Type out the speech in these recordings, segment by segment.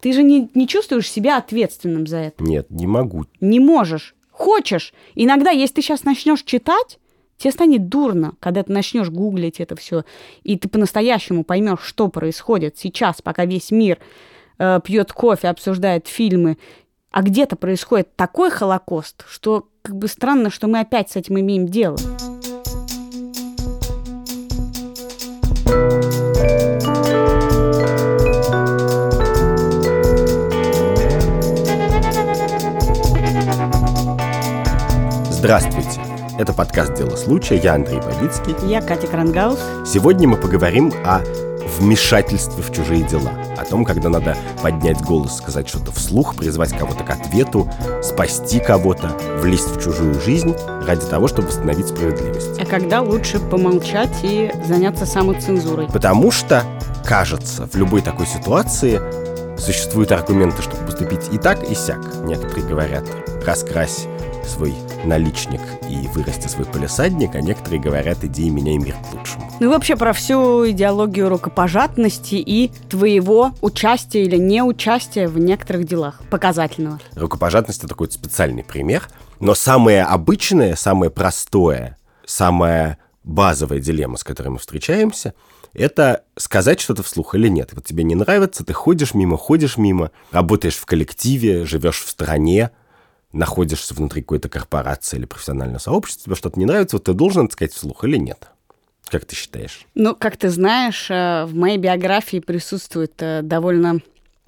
Ты же не, не чувствуешь себя ответственным за это. Нет, не могу. Не можешь. Хочешь. Иногда, если ты сейчас начнешь читать, тебе станет дурно, когда ты начнешь гуглить это все, и ты по-настоящему поймешь, что происходит сейчас, пока весь мир э, пьет кофе, обсуждает фильмы, а где-то происходит такой холокост, что как бы странно, что мы опять с этим имеем дело. Здравствуйте! Это подкаст «Дело случая». Я Андрей Бабицкий. Я Катя Крангаус. Сегодня мы поговорим о вмешательстве в чужие дела. О том, когда надо поднять голос, сказать что-то вслух, призвать кого-то к ответу, спасти кого-то, влезть в чужую жизнь ради того, чтобы восстановить справедливость. А когда лучше помолчать и заняться самоцензурой? Потому что, кажется, в любой такой ситуации существуют аргументы, чтобы поступить и так, и сяк. Некоторые говорят, раскрась свой наличник и вырасти свой полисадник, а некоторые говорят, иди и меняй мир к лучшему. Ну и вообще про всю идеологию рукопожатности и твоего участия или неучастия в некоторых делах показательного. Рукопожатность — это такой специальный пример, но самое обычное, самое простое, самая базовая дилемма, с которой мы встречаемся, это сказать что-то вслух или нет. Вот тебе не нравится, ты ходишь мимо, ходишь мимо, работаешь в коллективе, живешь в стране, находишься внутри какой-то корпорации или профессионального сообщества, тебе что-то не нравится, вот ты должен это сказать вслух или нет? Как ты считаешь? Ну, как ты знаешь, э, в моей биографии присутствуют э, довольно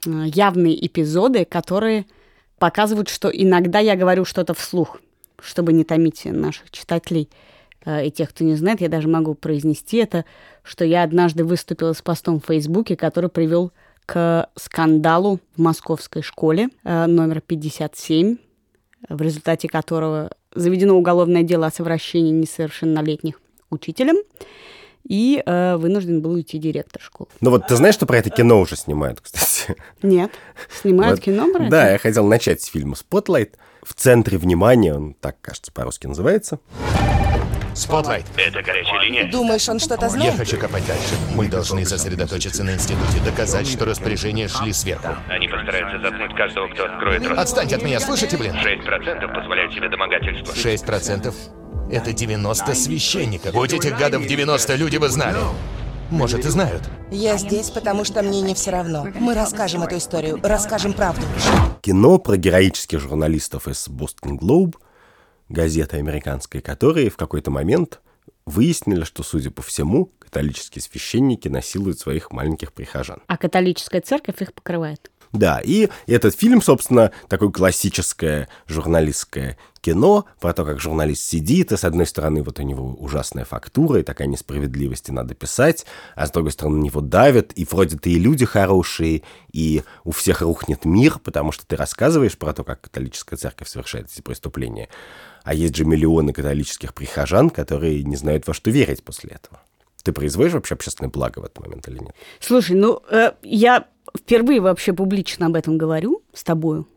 э, явные эпизоды, которые показывают, что иногда я говорю что-то вслух, чтобы не томить наших читателей и тех, кто не знает, я даже могу произнести это, что я однажды выступила с постом в Фейсбуке, который привел к скандалу в московской школе номер 57, в результате которого заведено уголовное дело о совращении несовершеннолетних учителем, и э, вынужден был уйти директор школы. Ну вот ты знаешь, что про это кино уже снимают, кстати? Нет. Снимают вот, кино про это? Да, я хотел начать с фильма «Spotlight». В центре внимания, он так, кажется, по-русски называется. Spotlight. Это горячая линия. Думаешь, он что-то знает? Я хочу копать дальше. Мы должны сосредоточиться на институте, доказать, что распоряжения шли сверху. Они постараются заткнуть каждого, кто откроет рот. Отстаньте от меня, слышите, блин? 6% позволяют себе домогательство. 6%? Это 90 священников. Будь этих гадов 90, люди бы знали. Может, и знают. Я здесь, потому что мне не все равно. Мы расскажем эту историю, расскажем правду. Кино про героических журналистов из Бостон Глоуб – газеты американской, которые в какой-то момент выяснили, что, судя по всему, католические священники насилуют своих маленьких прихожан. А католическая церковь их покрывает. Да, и этот фильм, собственно, такое классическое журналистское кино про то, как журналист сидит, и с одной стороны вот у него ужасная фактура, и такая несправедливость, и надо писать, а с другой стороны на него давят, и вроде ты и люди хорошие, и у всех рухнет мир, потому что ты рассказываешь про то, как католическая церковь совершает эти преступления. А есть же миллионы католических прихожан, которые не знают, во что верить после этого. Ты производишь вообще общественное благо в этот момент или нет? Слушай, ну, э, я впервые вообще публично об этом говорю с тобою,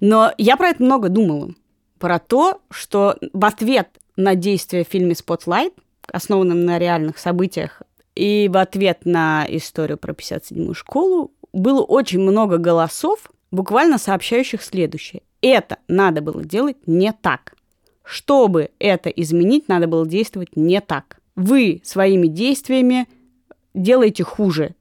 но я про это много думала. Про то, что в ответ на действие в фильме «Спотлайт», основанном на реальных событиях, и в ответ на историю про 57-ю школу, было очень много голосов, буквально сообщающих следующее. Это надо было делать не так. Чтобы это изменить, надо было действовать не так. Вы своими действиями делаете хуже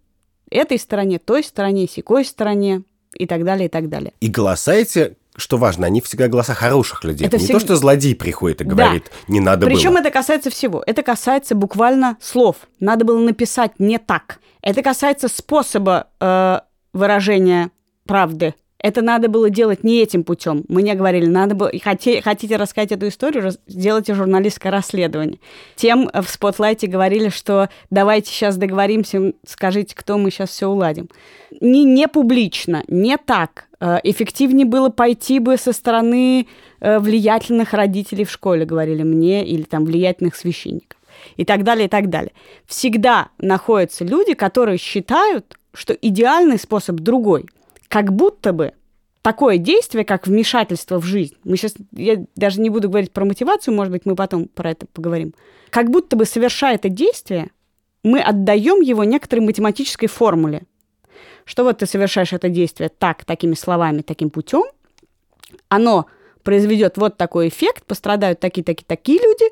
этой стороне, той стороне, секой стороне и так далее, и так далее. И голоса эти что важно, они всегда голоса хороших людей. Это не всег... то, что злодей приходит и говорит, да. не надо Причем было. это касается всего. Это касается буквально слов. Надо было написать не так. Это касается способа э, выражения правды. Это надо было делать не этим путем. Мне говорили, надо было, хотите, хотите рассказать эту историю, сделайте журналистское расследование. Тем в спотлайте говорили, что давайте сейчас договоримся, скажите, кто мы сейчас все уладим. Не, не публично, не так. Э, эффективнее было пойти бы со стороны э, влиятельных родителей в школе, говорили мне, или там влиятельных священников. И так далее, и так далее. Всегда находятся люди, которые считают, что идеальный способ другой – как будто бы такое действие, как вмешательство в жизнь, мы сейчас, я даже не буду говорить про мотивацию, может быть, мы потом про это поговорим, как будто бы совершая это действие, мы отдаем его некоторой математической формуле, что вот ты совершаешь это действие так, такими словами, таким путем, оно произведет вот такой эффект, пострадают такие-такие-такие люди,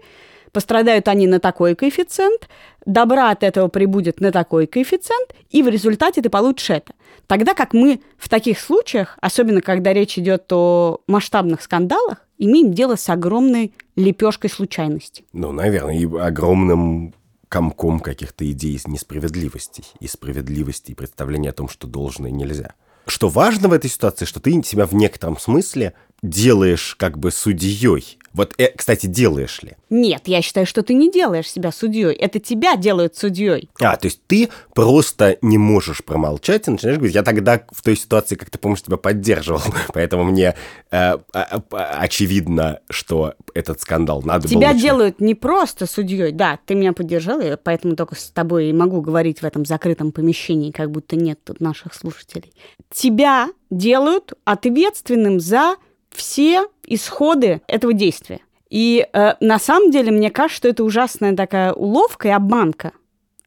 пострадают они на такой коэффициент, добра от этого прибудет на такой коэффициент, и в результате ты получишь это. Тогда как мы в таких случаях, особенно когда речь идет о масштабных скандалах, имеем дело с огромной лепешкой случайности. Ну, наверное, и огромным комком каких-то идей несправедливостей и справедливости, и представления о том, что должно и нельзя. Что важно в этой ситуации, что ты себя в некотором смысле делаешь как бы судьей. Вот, э, кстати, делаешь ли? Нет, я считаю, что ты не делаешь себя судьей. Это тебя делают судьей. А, то есть ты просто не можешь промолчать и начинаешь говорить, я тогда в той ситуации, как ты помнишь, тебя поддерживал, поэтому мне э, э, очевидно, что этот скандал надо тебя было... делают не просто судьей, да, ты меня поддержал, и поэтому только с тобой и могу говорить в этом закрытом помещении, как будто нет тут наших слушателей. Тебя делают ответственным за все исходы этого действия. И э, на самом деле мне кажется, что это ужасная такая уловка и обманка.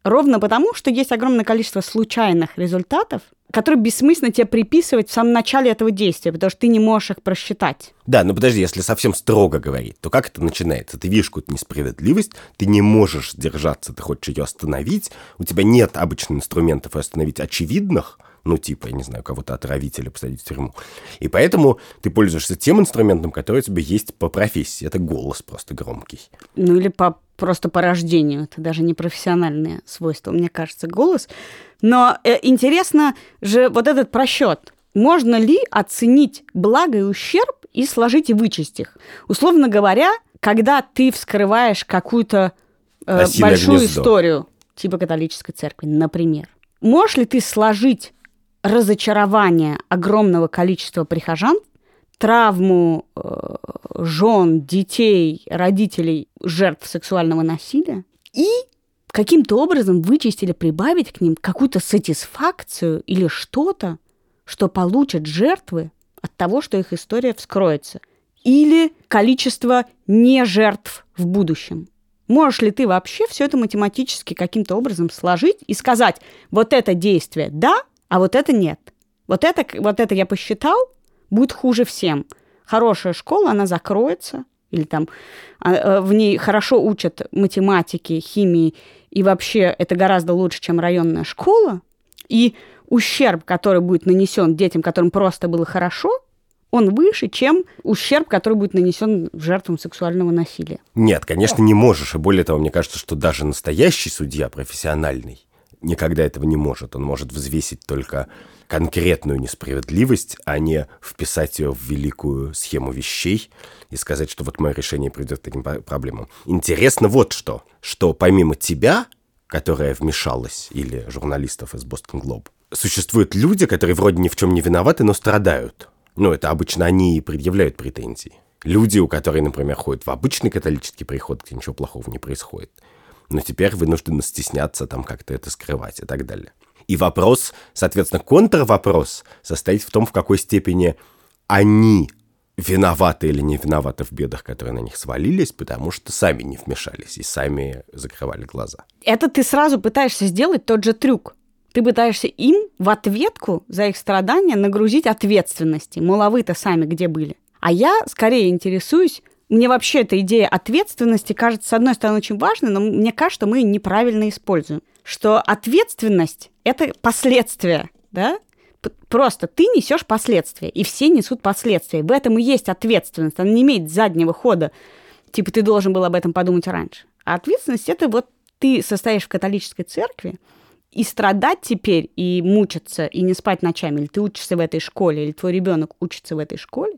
Ровно потому, что есть огромное количество случайных результатов, которые бессмысленно тебе приписывать в самом начале этого действия, потому что ты не можешь их просчитать. Да, но подожди, если совсем строго говорить, то как это начинается? Ты видишь какую-то несправедливость, ты не можешь сдержаться, ты хочешь ее остановить, у тебя нет обычных инструментов остановить очевидных, ну, типа, я не знаю, кого-то отравить или посадить в тюрьму. И поэтому ты пользуешься тем инструментом, который у тебя есть по профессии. Это голос просто громкий. Ну, или по, просто по рождению. Это даже не профессиональное свойство, мне кажется, голос. Но э, интересно же вот этот просчет. Можно ли оценить благо и ущерб и сложить и вычесть их? Условно говоря, когда ты вскрываешь какую-то э, большую гнездо. историю, типа католической церкви, например, можешь ли ты сложить разочарование огромного количества прихожан, травму э, жен, детей, родителей, жертв сексуального насилия и каким-то образом вычесть или прибавить к ним какую-то сатисфакцию или что-то, что получат жертвы от того, что их история вскроется, или количество не жертв в будущем. Можешь ли ты вообще все это математически каким-то образом сложить и сказать, вот это действие да, а вот это нет. Вот это, вот это я посчитал, будет хуже всем. Хорошая школа, она закроется, или там а, э, в ней хорошо учат математики, химии, и вообще это гораздо лучше, чем районная школа. И ущерб, который будет нанесен детям, которым просто было хорошо, он выше, чем ущерб, который будет нанесен жертвам сексуального насилия. Нет, конечно, не можешь. И более того, мне кажется, что даже настоящий судья, профессиональный, никогда этого не может. Он может взвесить только конкретную несправедливость, а не вписать ее в великую схему вещей и сказать, что вот мое решение придет к таким проблемам. Интересно вот что, что помимо тебя, которая вмешалась, или журналистов из Бостон Глоб, существуют люди, которые вроде ни в чем не виноваты, но страдают. Ну, это обычно они и предъявляют претензии. Люди, у которых, например, ходят в обычный католический приход, где ничего плохого не происходит но теперь вынуждены стесняться там как-то это скрывать и так далее. И вопрос, соответственно, контрвопрос состоит в том, в какой степени они виноваты или не виноваты в бедах, которые на них свалились, потому что сами не вмешались и сами закрывали глаза. Это ты сразу пытаешься сделать тот же трюк. Ты пытаешься им в ответку за их страдания нагрузить ответственности. Мол, а вы-то сами где были? А я скорее интересуюсь, мне вообще эта идея ответственности кажется, с одной стороны, очень важной, но мне кажется, что мы неправильно используем. Что ответственность – это последствия, да? Просто ты несешь последствия, и все несут последствия. В этом и есть ответственность. Она не имеет заднего хода. Типа ты должен был об этом подумать раньше. А ответственность – это вот ты состоишь в католической церкви, и страдать теперь, и мучиться, и не спать ночами, или ты учишься в этой школе, или твой ребенок учится в этой школе,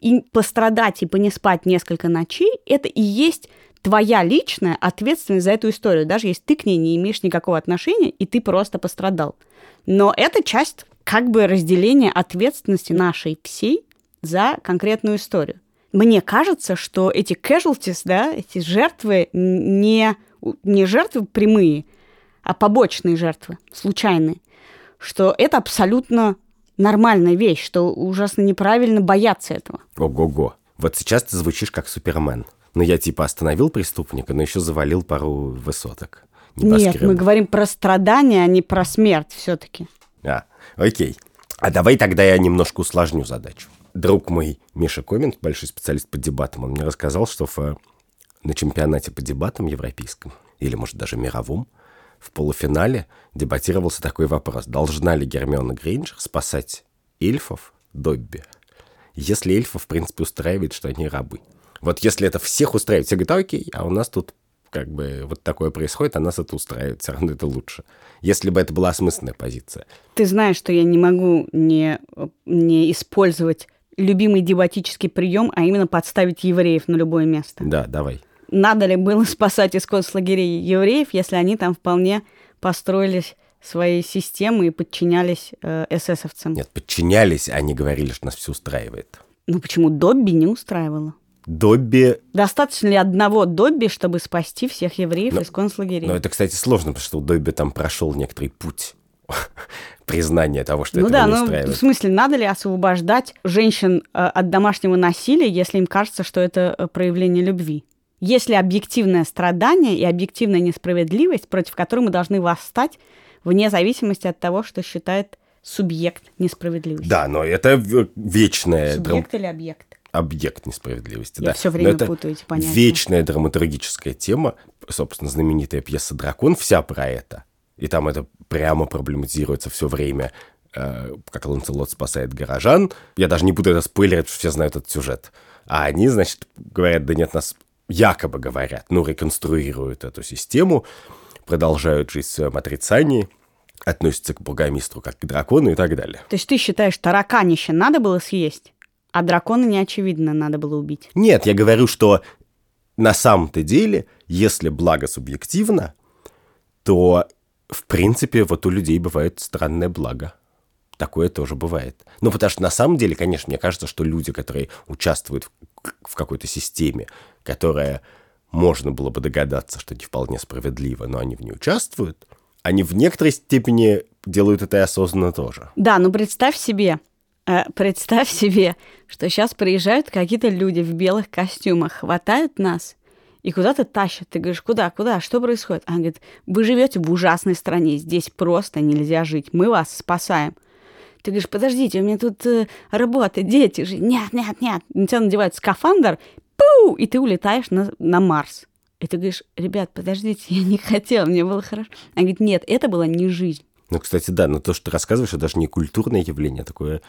и пострадать и понеспать несколько ночей, это и есть твоя личная ответственность за эту историю, даже если ты к ней не имеешь никакого отношения, и ты просто пострадал. Но это часть как бы разделения ответственности нашей всей за конкретную историю. Мне кажется, что эти casualties, да, эти жертвы не, не жертвы прямые, а побочные жертвы, случайные, что это абсолютно нормальная вещь, что ужасно неправильно бояться этого. Ого-го. Вот сейчас ты звучишь как Супермен. Но я типа остановил преступника, но еще завалил пару высоток. Нет, мы говорим про страдания, а не про смерть все-таки. А, окей. А давай тогда я немножко усложню задачу. Друг мой Миша Комент, большой специалист по дебатам, он мне рассказал, что в, э, на чемпионате по дебатам европейском, или, может, даже мировом, в полуфинале дебатировался такой вопрос. Должна ли Гермиона Грейнджер спасать эльфов Добби? Если эльфов, в принципе, устраивает, что они рабы. Вот если это всех устраивает, все говорят, «А, окей, а у нас тут как бы вот такое происходит, а нас это устраивает, все равно это лучше. Если бы это была осмысленная позиция. Ты знаешь, что я не могу не, не использовать любимый дебатический прием, а именно подставить евреев на любое место. Да, давай. Надо ли было спасать из концлагерей евреев, если они там вполне построились своей системы и подчинялись э, эсэсовцам? Нет, подчинялись, они говорили, что нас все устраивает. Ну почему Добби не устраивало? Добби... Достаточно ли одного Добби, чтобы спасти всех евреев Но- из концлагерей? Но это, кстати, сложно, потому что у Добби там прошел некоторый путь признания того, что ну это да, не ну в устраивает. смысле, надо ли освобождать женщин э, от домашнего насилия, если им кажется, что это э, проявление любви? Есть ли объективное страдание и объективная несправедливость, против которой мы должны восстать вне зависимости от того, что считает субъект несправедливости? Да, но это в- вечная драм- Субъект или объект? объект несправедливости. Я да. Но время это путаю эти понятия. Вечная драматургическая тема, собственно, знаменитая пьеса «Дракон» вся про это. И там это прямо проблематизируется все время, э, как Ланцелот спасает горожан. Я даже не буду это спойлерить, все знают этот сюжет. А они, значит, говорят, да нет, нас якобы говорят, ну, реконструируют эту систему, продолжают жить в своем отрицании, относятся к бургомистру как к дракону и так далее. То есть ты считаешь, тараканище надо было съесть, а дракона не очевидно надо было убить? Нет, я говорю, что на самом-то деле, если благо субъективно, то, в принципе, вот у людей бывает странное благо. Такое тоже бывает. Ну, потому что на самом деле, конечно, мне кажется, что люди, которые участвуют в какой-то системе, которая можно было бы догадаться, что не вполне справедлива, но они в ней участвуют, они в некоторой степени делают это и осознанно тоже. Да, ну представь себе, э, представь себе, что сейчас приезжают какие-то люди в белых костюмах, хватают нас и куда-то тащат. Ты говоришь, куда, куда, что происходит? Она говорит, вы живете в ужасной стране, здесь просто нельзя жить, мы вас спасаем. Ты говоришь, подождите, у меня тут э, работа, дети же. Нет, нет, нет. На тебя надевают скафандр, пу, и ты улетаешь на, на Марс. И ты говоришь, ребят, подождите, я не хотела, мне было хорошо. Она говорит, нет, это была не жизнь. Ну, кстати, да, но то, что ты рассказываешь, это даже не культурное явление, а такое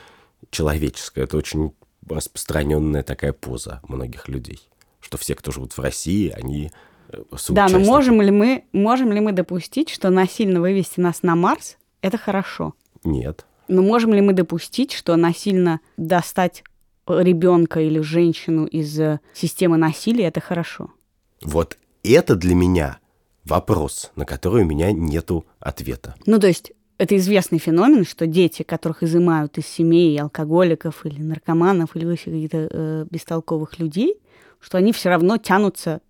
человеческое. Это очень распространенная такая поза многих людей, что все, кто живут в России, они э, Да, но можем ли мы, можем ли мы допустить, что насильно вывести нас на Марс – это хорошо? Нет. Но можем ли мы допустить, что насильно достать ребенка или женщину из э, системы насилия – это хорошо? Вот это для меня вопрос, на который у меня нету ответа. Ну, то есть это известный феномен, что дети, которых изымают из семей алкоголиков или наркоманов или вообще каких-то э, бестолковых людей, что они все равно тянутся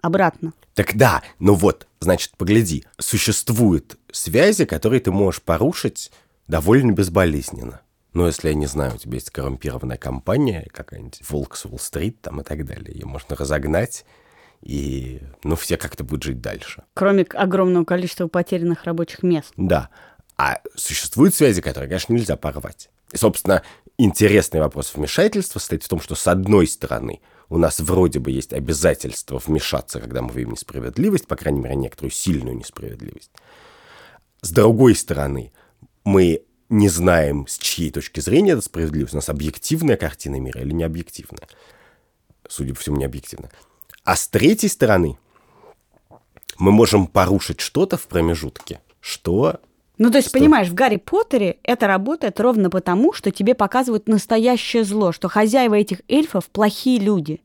обратно. Так да, ну вот, значит, погляди, существуют связи, которые ты можешь порушить довольно безболезненно. Ну, если, я не знаю, у тебя есть коррумпированная компания, какая-нибудь Волк с Уолл-стрит там и так далее, ее можно разогнать, и, ну, все как-то будут жить дальше. Кроме огромного количества потерянных рабочих мест. Да. А существуют связи, которые, конечно, нельзя порвать. И, собственно, интересный вопрос вмешательства состоит в том, что, с одной стороны, у нас вроде бы есть обязательство вмешаться, когда мы видим несправедливость, по крайней мере, некоторую сильную несправедливость. С другой стороны, мы не знаем, с чьей точки зрения это справедливость. У нас объективная картина мира или не объективная. Судя по всему, не объективная. А с третьей стороны, мы можем порушить что-то в промежутке, что Ну, то есть, Что? понимаешь, в Гарри Поттере это работает ровно потому, что тебе показывают настоящее зло, что хозяева этих эльфов плохие люди.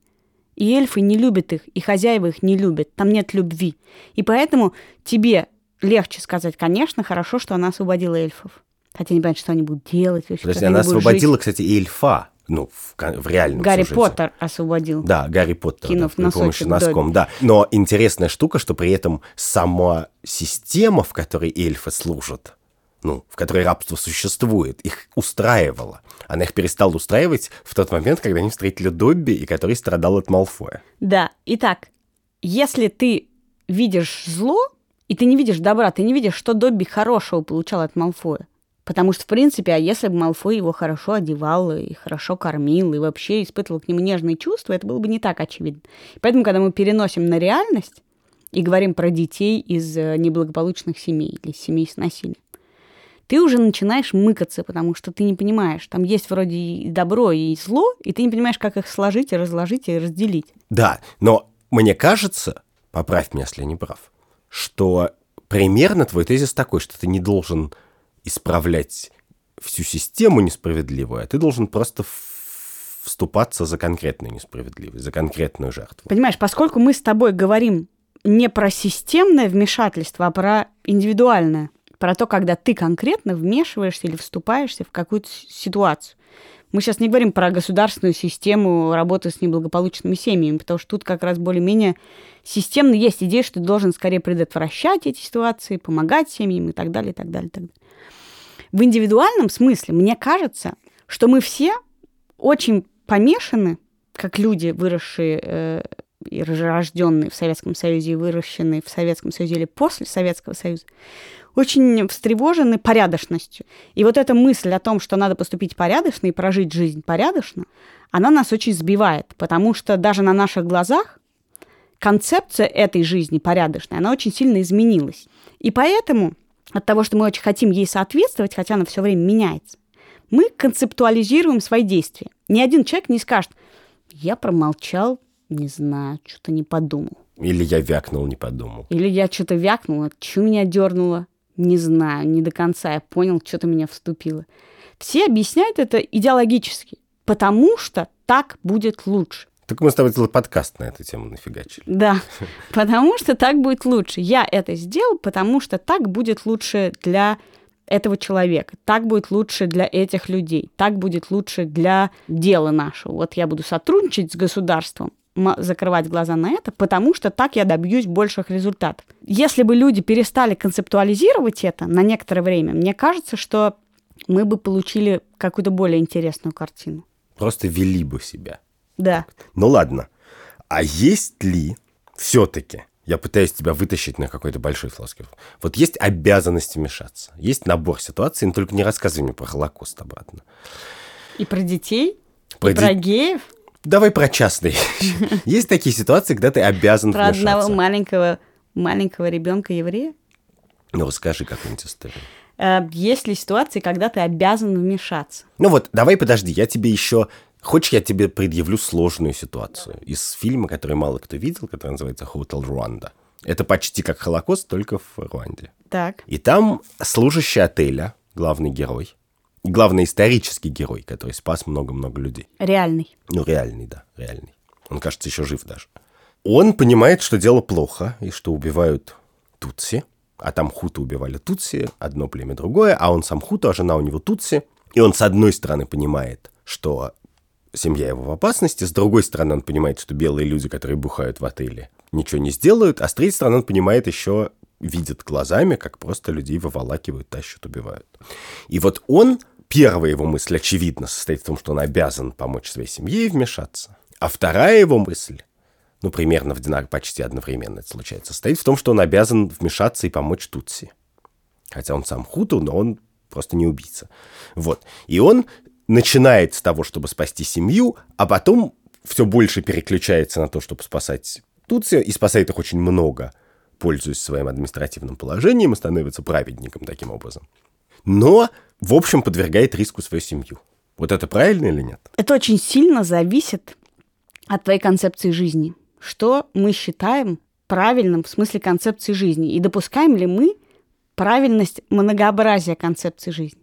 И эльфы не любят их, и хозяева их не любят. Там нет любви. И поэтому тебе легче сказать, конечно, хорошо, что она освободила эльфов. Хотя не понятно, что они будут делать. вообще, Подожди, она освободила, жить. кстати, и эльфа. Ну, в, в реальном Гарри сюжете. Поттер освободил. Да, Гарри Поттер. Кинув да, при помощи носком, да. Но интересная штука, что при этом сама система, в которой эльфы служат, ну, в которой рабство существует, их устраивала. Она их перестала устраивать в тот момент, когда они встретили Добби, и который страдал от Малфоя. Да, итак, если ты видишь зло, и ты не видишь добра, ты не видишь, что Добби хорошего получал от Малфоя, Потому что, в принципе, а если бы Малфой его хорошо одевал и хорошо кормил, и вообще испытывал к нему нежные чувства, это было бы не так очевидно. Поэтому, когда мы переносим на реальность и говорим про детей из э, неблагополучных семей или семей с насилием, ты уже начинаешь мыкаться, потому что ты не понимаешь, там есть вроде и добро, и зло, и ты не понимаешь, как их сложить и разложить и разделить. Да, но мне кажется, поправь меня, если я не прав, что примерно твой тезис такой, что ты не должен исправлять всю систему несправедливую, а ты должен просто вступаться за конкретную несправедливость, за конкретную жертву. Понимаешь, поскольку мы с тобой говорим не про системное вмешательство, а про индивидуальное, про то, когда ты конкретно вмешиваешься или вступаешься в какую-то ситуацию. Мы сейчас не говорим про государственную систему работы с неблагополучными семьями, потому что тут как раз более-менее системно есть идея, что ты должен скорее предотвращать эти ситуации, помогать семьям и так далее, и так далее, и так далее. В индивидуальном смысле, мне кажется, что мы все очень помешаны, как люди, выросшие э, и рожденные в Советском Союзе и выращенные в Советском Союзе или после Советского Союза, очень встревожены порядочностью. И вот эта мысль о том, что надо поступить порядочно и прожить жизнь порядочно, она нас очень сбивает, потому что даже на наших глазах концепция этой жизни порядочной, она очень сильно изменилась. И поэтому от того, что мы очень хотим ей соответствовать, хотя она все время меняется, мы концептуализируем свои действия. Ни один человек не скажет, я промолчал, не знаю, что-то не подумал. Или я вякнул, не подумал. Или я что-то вякнула, что меня дернуло, не знаю, не до конца я понял, что-то меня вступило. Все объясняют это идеологически, потому что так будет лучше. Так мы с тобой целый подкаст на эту тему нафигачили. Да, потому что так будет лучше. Я это сделал, потому что так будет лучше для этого человека, так будет лучше для этих людей, так будет лучше для дела нашего. Вот я буду сотрудничать с государством, закрывать глаза на это, потому что так я добьюсь больших результатов. Если бы люди перестали концептуализировать это на некоторое время, мне кажется, что мы бы получили какую-то более интересную картину. Просто вели бы себя. Да. Ну ладно. А есть ли все-таки, я пытаюсь тебя вытащить на какой-то большой флоскер, вот есть обязанность вмешаться, есть набор ситуаций, но только не рассказывай мне про Холокост обратно. И про детей? Про и про геев? Давай про частные. Есть такие ситуации, когда ты обязан Про одного маленького, маленького ребенка еврея? Ну, расскажи какую-нибудь историю. Э, есть ли ситуации, когда ты обязан вмешаться? Ну вот, давай подожди, я тебе еще Хочешь, я тебе предъявлю сложную ситуацию из фильма, который мало кто видел, который называется «Hotel Руанда». Это почти как Холокост, только в Руанде. Так. И там служащий отеля, главный герой, главный исторический герой, который спас много-много людей. Реальный. Ну, реальный, да, реальный. Он, кажется, еще жив даже. Он понимает, что дело плохо, и что убивают Тутси, а там Хуты убивали Тутси, одно племя другое, а он сам Хуту, а жена у него Тутси. И он, с одной стороны, понимает, что семья его в опасности, с другой стороны, он понимает, что белые люди, которые бухают в отеле, ничего не сделают, а с третьей стороны, он понимает еще, видит глазами, как просто людей выволакивают, тащат, убивают. И вот он, первая его мысль, очевидно, состоит в том, что он обязан помочь своей семье и вмешаться. А вторая его мысль, ну, примерно в динар почти одновременно это случается, состоит в том, что он обязан вмешаться и помочь Тутси. Хотя он сам хуту, но он просто не убийца. Вот. И он начинает с того, чтобы спасти семью, а потом все больше переключается на то, чтобы спасать Тутси, и спасает их очень много, пользуясь своим административным положением и становится праведником таким образом. Но, в общем, подвергает риску свою семью. Вот это правильно или нет? Это очень сильно зависит от твоей концепции жизни. Что мы считаем правильным в смысле концепции жизни? И допускаем ли мы правильность многообразия концепции жизни?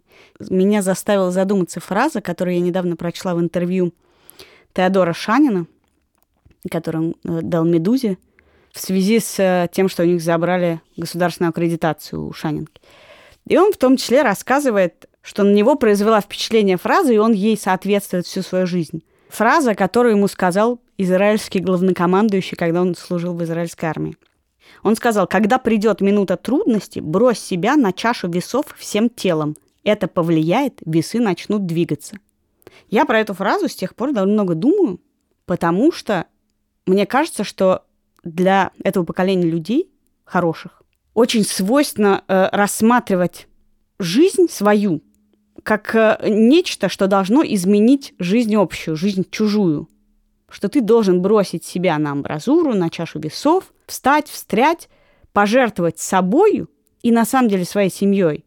Меня заставила задуматься фраза, которую я недавно прочла в интервью Теодора Шанина, который он э, дал «Медузе», в связи с э, тем, что у них забрали государственную аккредитацию у Шанинки. И он в том числе рассказывает, что на него произвела впечатление фраза, и он ей соответствует всю свою жизнь. Фраза, которую ему сказал израильский главнокомандующий, когда он служил в израильской армии. Он сказал, когда придет минута трудности, брось себя на чашу весов всем телом это повлияет, весы начнут двигаться. Я про эту фразу с тех пор довольно много думаю, потому что мне кажется, что для этого поколения людей, хороших, очень свойственно э, рассматривать жизнь свою как э, нечто, что должно изменить жизнь общую, жизнь чужую. Что ты должен бросить себя на амбразуру, на чашу весов, встать, встрять, пожертвовать собою и на самом деле своей семьей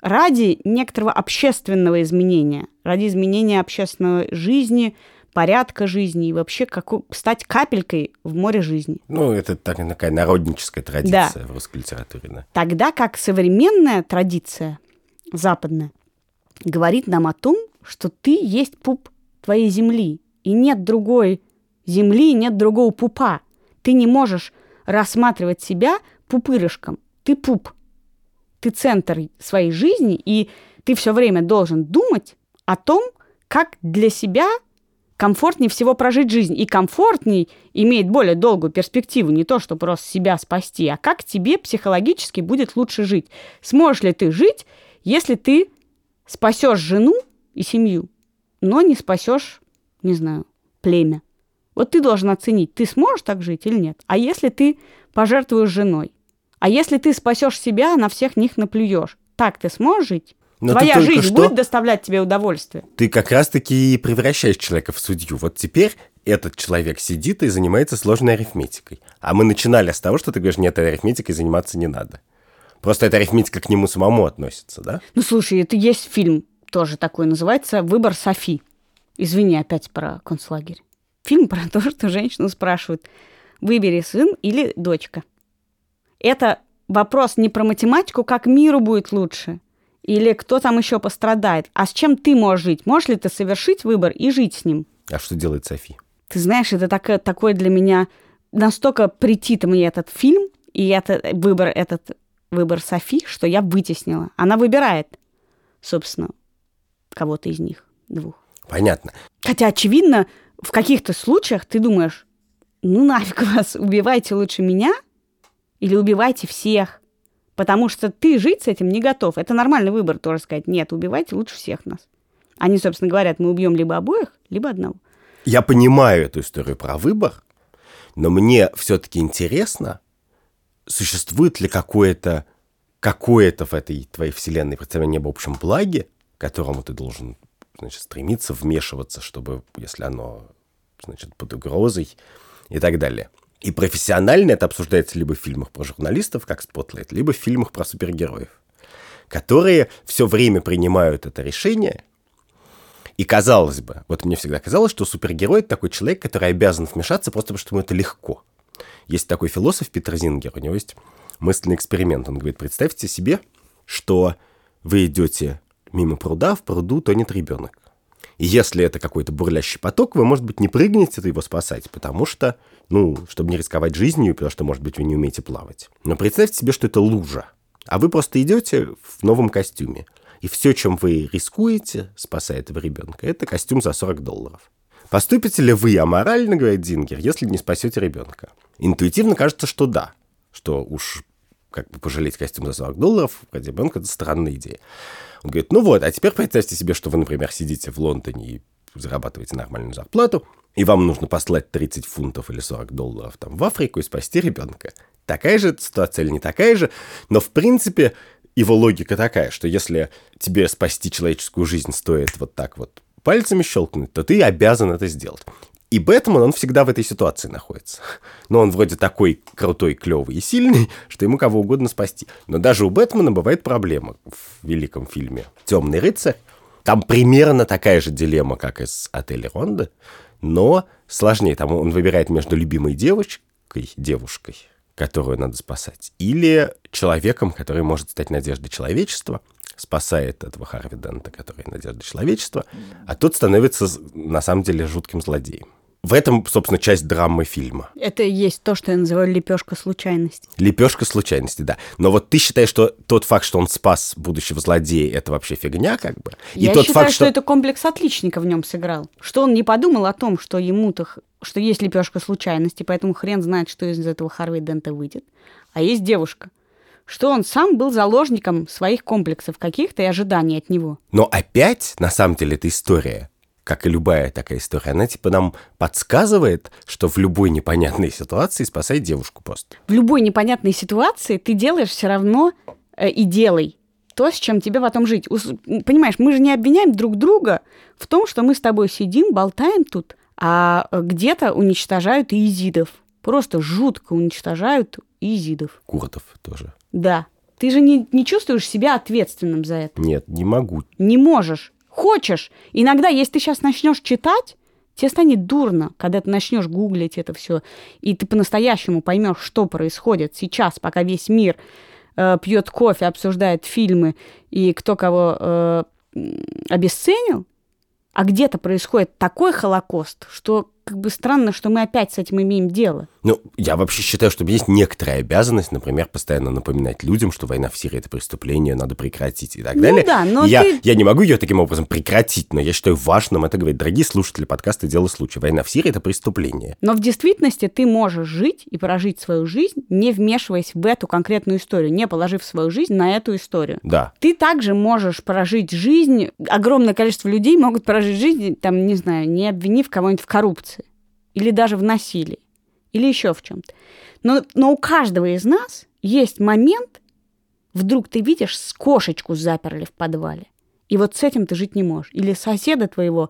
ради некоторого общественного изменения, ради изменения общественной жизни, порядка жизни и вообще как, стать капелькой в море жизни. Ну, это так, такая народническая традиция да. в русской литературе. Да. Тогда как современная традиция западная говорит нам о том, что ты есть пуп твоей земли, и нет другой земли, нет другого пупа. Ты не можешь рассматривать себя пупырышком. Ты пуп. Ты центр своей жизни, и ты все время должен думать о том, как для себя комфортнее всего прожить жизнь. И комфортней имеет более долгую перспективу, не то, что просто себя спасти, а как тебе психологически будет лучше жить. Сможешь ли ты жить, если ты спасешь жену и семью, но не спасешь, не знаю, племя. Вот ты должен оценить, ты сможешь так жить или нет. А если ты пожертвуешь женой? А если ты спасешь себя, на всех них наплюешь? Так ты сможешь жить? Но Твоя жизнь что... будет доставлять тебе удовольствие? Ты как раз-таки превращаешь человека в судью. Вот теперь этот человек сидит и занимается сложной арифметикой. А мы начинали с того, что ты говоришь, нет, арифметикой заниматься не надо. Просто эта арифметика к нему самому относится, да? Ну, слушай, это есть фильм тоже такой, называется «Выбор Софи». Извини опять про концлагерь. Фильм про то, что женщину спрашивают, выбери сын или дочка. Это вопрос не про математику, как миру будет лучше, или кто там еще пострадает, а с чем ты можешь жить. Можешь ли ты совершить выбор и жить с ним? А что делает Софи? Ты знаешь, это так, такой для меня настолько претит мне этот фильм, и это, выбор этот выбор Софи, что я вытеснила. Она выбирает, собственно, кого-то из них двух. Понятно. Хотя, очевидно, в каких-то случаях ты думаешь, ну нафиг вас, убивайте лучше меня или убивайте всех. Потому что ты жить с этим не готов. Это нормальный выбор тоже сказать, нет, убивайте лучше всех нас. Они, собственно, говорят, мы убьем либо обоих, либо одного. Я понимаю эту историю про выбор, но мне все-таки интересно, существует ли какое-то какое-то в этой твоей вселенной представление об общем благе, к которому ты должен значит, стремиться вмешиваться, чтобы, если оно значит, под угрозой и так далее. И профессионально это обсуждается либо в фильмах про журналистов, как Spotlight, либо в фильмах про супергероев, которые все время принимают это решение. И казалось бы, вот мне всегда казалось, что супергерой — это такой человек, который обязан вмешаться просто потому, что ему это легко. Есть такой философ Питер Зингер, у него есть мысленный эксперимент. Он говорит, представьте себе, что вы идете мимо пруда, в пруду тонет ребенок. И если это какой-то бурлящий поток, вы, может быть, не прыгнете его спасать, потому что, ну, чтобы не рисковать жизнью, потому что, может быть, вы не умеете плавать. Но представьте себе, что это лужа, а вы просто идете в новом костюме. И все, чем вы рискуете, спасая этого ребенка, это костюм за 40 долларов. Поступите ли вы аморально, говорит Дингер, если не спасете ребенка? Интуитивно кажется, что да, что уж как бы пожалеть костюм за 40 долларов ради ребенка – это странная идея. Он говорит, ну вот, а теперь представьте себе, что вы, например, сидите в Лондоне и зарабатываете нормальную зарплату, и вам нужно послать 30 фунтов или 40 долларов там в Африку и спасти ребенка. Такая же ситуация или не такая же, но в принципе его логика такая, что если тебе спасти человеческую жизнь стоит вот так вот пальцами щелкнуть, то ты обязан это сделать. И Бэтмен, он всегда в этой ситуации находится. Но он вроде такой крутой, клевый и сильный, что ему кого угодно спасти. Но даже у Бэтмена бывает проблема в великом фильме «Темный рыцарь». Там примерно такая же дилемма, как из «Отеля Ронда», но сложнее. Там он выбирает между любимой девочкой, девушкой, которую надо спасать, или человеком, который может стать надеждой человечества, спасает этого Харви Дента, который надежда человечества, а тот становится на самом деле жутким злодеем. В этом, собственно, часть драмы фильма. Это и есть то, что я называю лепешка случайности. Лепешка случайности, да. Но вот ты считаешь, что тот факт, что он спас будущего злодея, это вообще фигня, как бы? И я тот считаю, факт, что... что это комплекс отличника в нем сыграл. Что он не подумал о том, что ему-то что есть лепешка случайности, поэтому хрен знает, что из этого Харви Дента выйдет. А есть девушка что он сам был заложником своих комплексов каких-то и ожиданий от него. Но опять, на самом деле, эта история как и любая такая история, она типа нам подсказывает, что в любой непонятной ситуации спасай девушку просто. В любой непонятной ситуации ты делаешь все равно э, и делай то, с чем тебе потом жить. Ус- Понимаешь, мы же не обвиняем друг друга в том, что мы с тобой сидим, болтаем тут, а э, где-то уничтожают иезидов. Просто жутко уничтожают иезидов. Куртов тоже. Да. Ты же не, не чувствуешь себя ответственным за это. Нет, не могу. Не можешь. Хочешь. Иногда, если ты сейчас начнешь читать, тебе станет дурно, когда ты начнешь гуглить это все, и ты по-настоящему поймешь, что происходит сейчас, пока весь мир э, пьет кофе, обсуждает фильмы, и кто кого э, обесценил, а где-то происходит такой холокост, что как бы странно, что мы опять с этим имеем дело. Ну, я вообще считаю, что есть некоторая обязанность, например, постоянно напоминать людям, что война в Сирии – это преступление, надо прекратить и так Ну далее. да, но я, ты- я не могу ее таким образом прекратить, но я считаю важным это говорить. Дорогие слушатели подкаста «Дело случая», война в Сирии – это преступление. Но в действительности ты можешь жить и прожить свою жизнь, не вмешиваясь в эту конкретную историю, не положив свою жизнь на эту историю. Да. Ты также можешь прожить жизнь, огромное количество людей могут прожить жизнь, там, не знаю, не обвинив кого-нибудь в коррупции, или даже в насилии, или еще в чем-то. Но, но у каждого из нас есть момент, вдруг ты видишь, с кошечку заперли в подвале, и вот с этим ты жить не можешь. Или соседа твоего,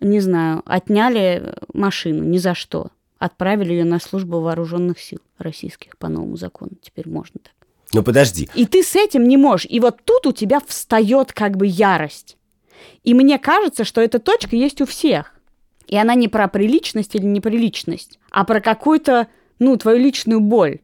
не знаю, отняли машину ни за что, отправили ее на службу вооруженных сил российских по новому закону, теперь можно так. Ну, подожди. И ты с этим не можешь. И вот тут у тебя встает как бы ярость. И мне кажется, что эта точка есть у всех. И она не про приличность или неприличность, а про какую-то, ну, твою личную боль.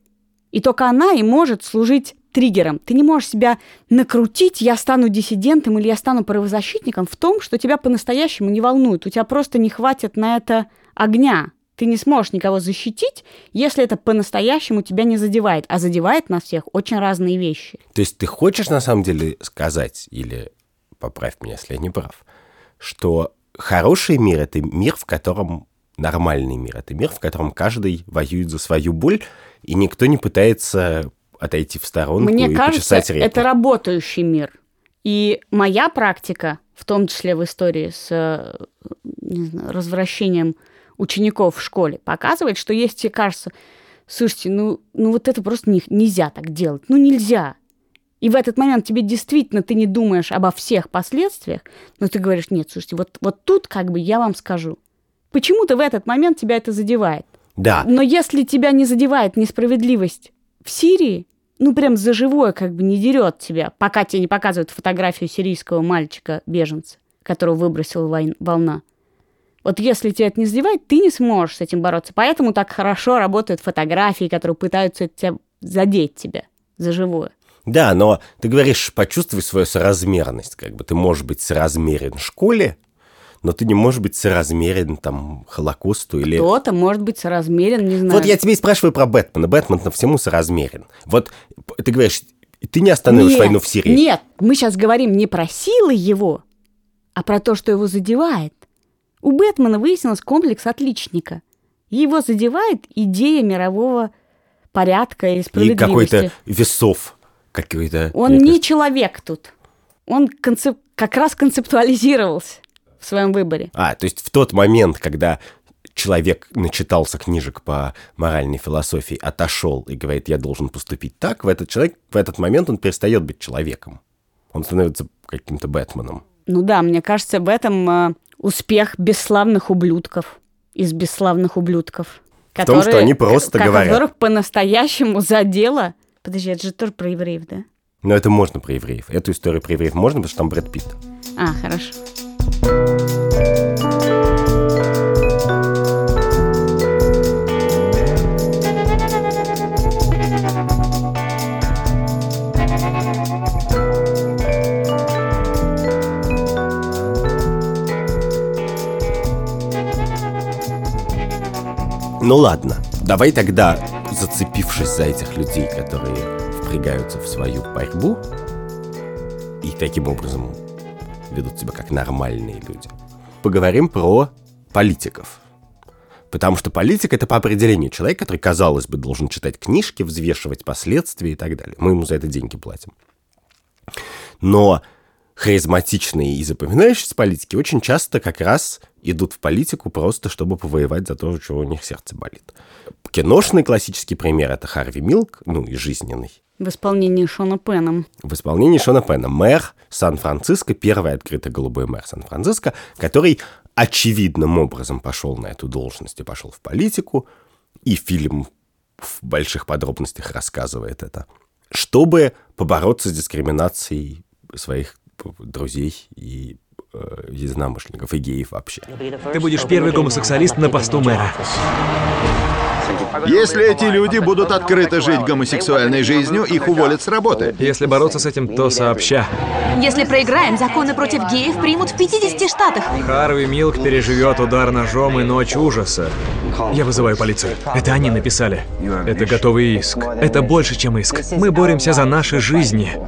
И только она и может служить триггером. Ты не можешь себя накрутить, я стану диссидентом или я стану правозащитником в том, что тебя по-настоящему не волнует. У тебя просто не хватит на это огня. Ты не сможешь никого защитить, если это по-настоящему тебя не задевает. А задевает нас всех очень разные вещи. То есть ты хочешь на самом деле сказать, или поправь меня, если я не прав, что хороший мир – это мир, в котором нормальный мир, это мир, в котором каждый воюет за свою боль, и никто не пытается отойти в сторонку Мне и кажется, почесать репу. это работающий мир. И моя практика, в том числе в истории с э, знаю, развращением учеников в школе, показывает, что если тебе кажется, слушайте, ну, ну вот это просто не- нельзя так делать, ну нельзя. И в этот момент тебе действительно ты не думаешь обо всех последствиях, но ты говоришь, нет, слушайте, вот, вот тут как бы я вам скажу. Почему-то в этот момент тебя это задевает. Да, Но если тебя не задевает несправедливость в Сирии, ну прям за живое как бы не дерет тебя, пока тебе не показывают фотографию сирийского мальчика-беженца, которого выбросила войн- волна. Вот если тебя это не задевает, ты не сможешь с этим бороться. Поэтому так хорошо работают фотографии, которые пытаются тебя задеть тебя за живое. Да, но ты говоришь, почувствуй свою соразмерность, как бы ты можешь быть соразмерен школе, но ты не можешь быть соразмерен там Холокосту или... Кто-то может быть соразмерен, не знаю. Вот я тебя и спрашиваю про Бэтмена. Бэтмен на всему соразмерен. Вот ты говоришь, ты не остановишь Нет, войну в Сирии. Нет, мы сейчас говорим не про силы его, а про то, что его задевает. У Бэтмена выяснилось комплекс отличника. Его задевает идея мирового порядка и И справедливости. какой-то весов. Какой-то... Он не кажется. человек тут. Он концеп- как раз концептуализировался в своем выборе. А, то есть в тот момент, когда человек начитался книжек по моральной философии, отошел и говорит, я должен поступить так, в этот человек, в этот момент он перестает быть человеком. Он становится каким-то Бэтменом. Ну да, мне кажется, в этом э, успех бесславных ублюдков из бесславных ублюдков. В том, что они просто говорят. Которых по-настоящему задело. Подожди, это же тоже про евреев, да? Но это можно про евреев. Эту историю про евреев можно, потому что там Брэд Питт. А, хорошо. Ну ладно, давай тогда, зацепившись за этих людей, которые впрягаются в свою борьбу и таким образом ведут себя как нормальные люди, поговорим про политиков. Потому что политик — это по определению человек, который, казалось бы, должен читать книжки, взвешивать последствия и так далее. Мы ему за это деньги платим. Но харизматичные и запоминающиеся политики очень часто как раз идут в политику просто, чтобы повоевать за то, чего у них сердце болит. Киношный классический пример — это Харви Милк, ну и жизненный. В исполнении Шона Пеном. В исполнении Шона Пена. Мэр Сан-Франциско, первый открытый голубой мэр Сан-Франциско, который очевидным образом пошел на эту должность и пошел в политику, и фильм в больших подробностях рассказывает это, чтобы побороться с дискриминацией своих друзей и э, единомышленников, и геев вообще. Ты будешь первый гомосексуалист на посту мэра. Если эти люди будут открыто жить гомосексуальной жизнью, их уволят с работы. Если бороться с этим, то сообща. Если проиграем, законы против геев примут в 50 штатах. Харви Милк переживет удар ножом и ночь ужаса. Я вызываю полицию. Это они написали. Это готовый иск. Это больше, чем иск. Мы боремся за наши жизни.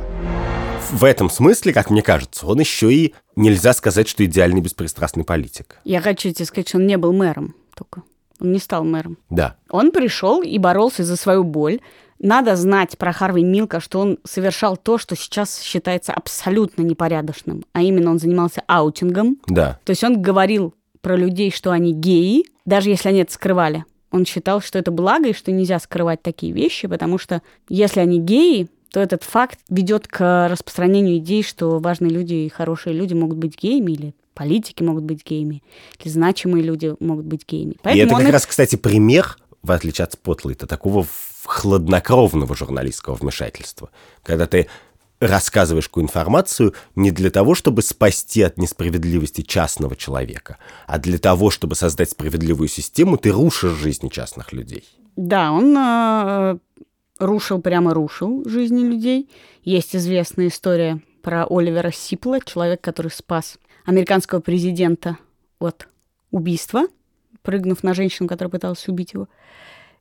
В этом смысле, как мне кажется, он еще и нельзя сказать, что идеальный беспристрастный политик. Я хочу тебе сказать, что он не был мэром только. Он не стал мэром. Да. Он пришел и боролся за свою боль. Надо знать про Харви Милка, что он совершал то, что сейчас считается абсолютно непорядочным. А именно он занимался аутингом. Да. То есть он говорил про людей, что они геи, даже если они это скрывали. Он считал, что это благо и что нельзя скрывать такие вещи, потому что если они геи, то этот факт ведет к распространению идей, что важные люди и хорошие люди могут быть геями или политики могут быть геями, или значимые люди могут быть геями. Поэтому и это как их... раз, кстати, пример, в отличие от Спотлайта, такого хладнокровного журналистского вмешательства, когда ты рассказываешь какую информацию не для того, чтобы спасти от несправедливости частного человека, а для того, чтобы создать справедливую систему, ты рушишь жизни частных людей. Да, он э, рушил, прямо рушил жизни людей. Есть известная история про Оливера Сипла, человек, который спас американского президента от убийства, прыгнув на женщину, которая пыталась убить его.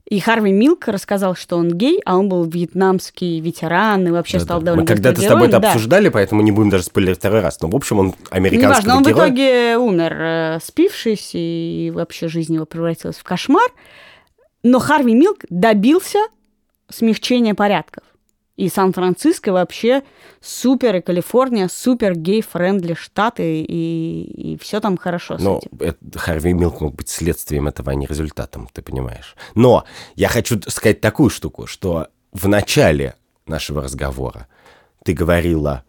И Харви Милк рассказал, что он гей, а он был вьетнамский ветеран и вообще да, стал да. довольно Мы когда-то с тобой это да. обсуждали, поэтому не будем даже спойлерить второй раз. Но, в общем, он американский Неважно, он герой. в итоге умер, э, спившись, и вообще жизнь его превратилась в кошмар. Но Харви Милк добился смягчение порядков. И Сан-Франциско вообще супер, и Калифорния супер gay-friendly штаты, и, и все там хорошо Но. Это, Харви Милк мог быть следствием этого, а не результатом, ты понимаешь. Но я хочу сказать такую штуку, что в начале нашего разговора ты говорила,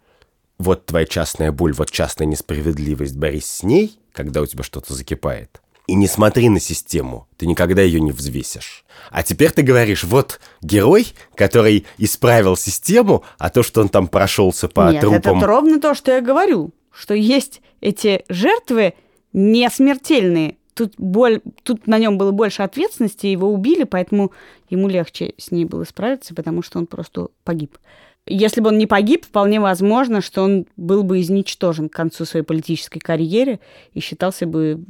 вот твоя частная боль, вот частная несправедливость, борись с ней, когда у тебя что-то закипает. И не смотри на систему, ты никогда ее не взвесишь. А теперь ты говоришь, вот герой, который исправил систему, а то, что он там прошелся по Нет, трупам... это ровно то, что я говорю, что есть эти жертвы не смертельные. Тут, боль, тут на нем было больше ответственности, его убили, поэтому ему легче с ней было справиться, потому что он просто погиб. Если бы он не погиб, вполне возможно, что он был бы изничтожен к концу своей политической карьеры и считался бы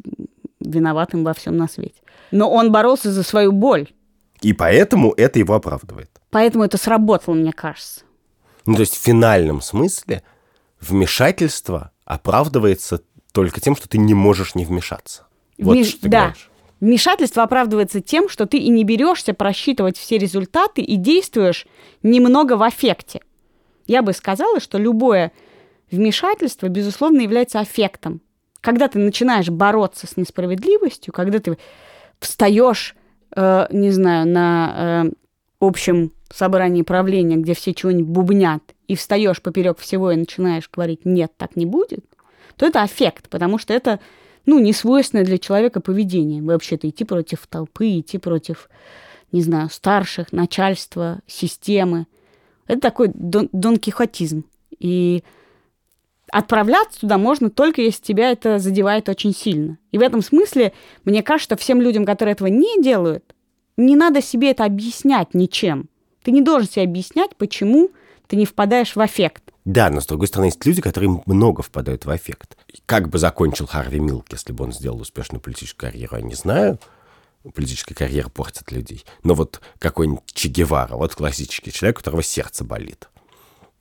виноватым во всем на свете. Но он боролся за свою боль. И поэтому это его оправдывает. Поэтому это сработало, мне кажется. Ну, то есть в финальном смысле вмешательство оправдывается только тем, что ты не можешь не вмешаться. Вот Вмеш... что ты да. говоришь. Вмешательство оправдывается тем, что ты и не берешься просчитывать все результаты и действуешь немного в аффекте. Я бы сказала, что любое вмешательство, безусловно, является аффектом когда ты начинаешь бороться с несправедливостью, когда ты встаешь, э, не знаю, на э, общем собрании правления, где все чего-нибудь бубнят, и встаешь поперек всего и начинаешь говорить «нет, так не будет», то это аффект, потому что это ну, не свойственное для человека поведение. Вообще-то идти против толпы, идти против, не знаю, старших, начальства, системы. Это такой дон, донкихотизм. И отправляться туда можно только если тебя это задевает очень сильно. И в этом смысле, мне кажется, всем людям, которые этого не делают, не надо себе это объяснять ничем. Ты не должен себе объяснять, почему ты не впадаешь в аффект. Да, но с другой стороны, есть люди, которые много впадают в аффект. Как бы закончил Харви Милк, если бы он сделал успешную политическую карьеру, я не знаю. Политическая карьера портит людей. Но вот какой-нибудь Че Гевара, вот классический человек, у которого сердце болит.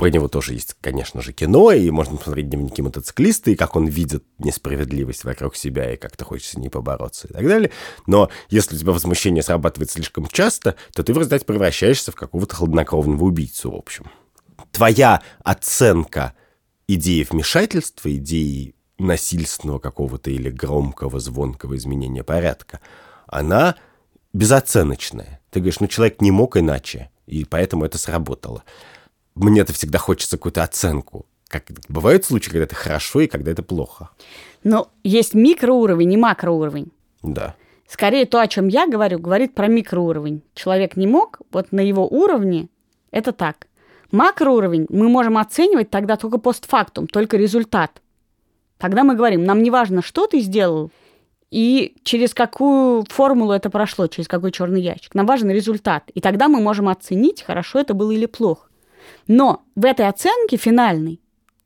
Про него тоже есть, конечно же, кино, и можно посмотреть дневники мотоциклиста, и как он видит несправедливость вокруг себя, и как-то хочется с ней побороться и так далее. Но если у тебя возмущение срабатывает слишком часто, то ты в результате превращаешься в какого-то хладнокровного убийцу, в общем. Твоя оценка идеи вмешательства, идеи насильственного какого-то или громкого, звонкого изменения порядка, она безоценочная. Ты говоришь, ну человек не мог иначе, и поэтому это сработало. Мне-то всегда хочется какую-то оценку. Как бывают случаи, когда это хорошо и когда это плохо. Но есть микроуровень и макроуровень. Да. Скорее то, о чем я говорю, говорит про микроуровень. Человек не мог, вот на его уровне это так. Макроуровень мы можем оценивать тогда только постфактум, только результат. Тогда мы говорим, нам не важно, что ты сделал и через какую формулу это прошло, через какой черный ящик. Нам важен результат. И тогда мы можем оценить, хорошо это было или плохо. Но в этой оценке финальной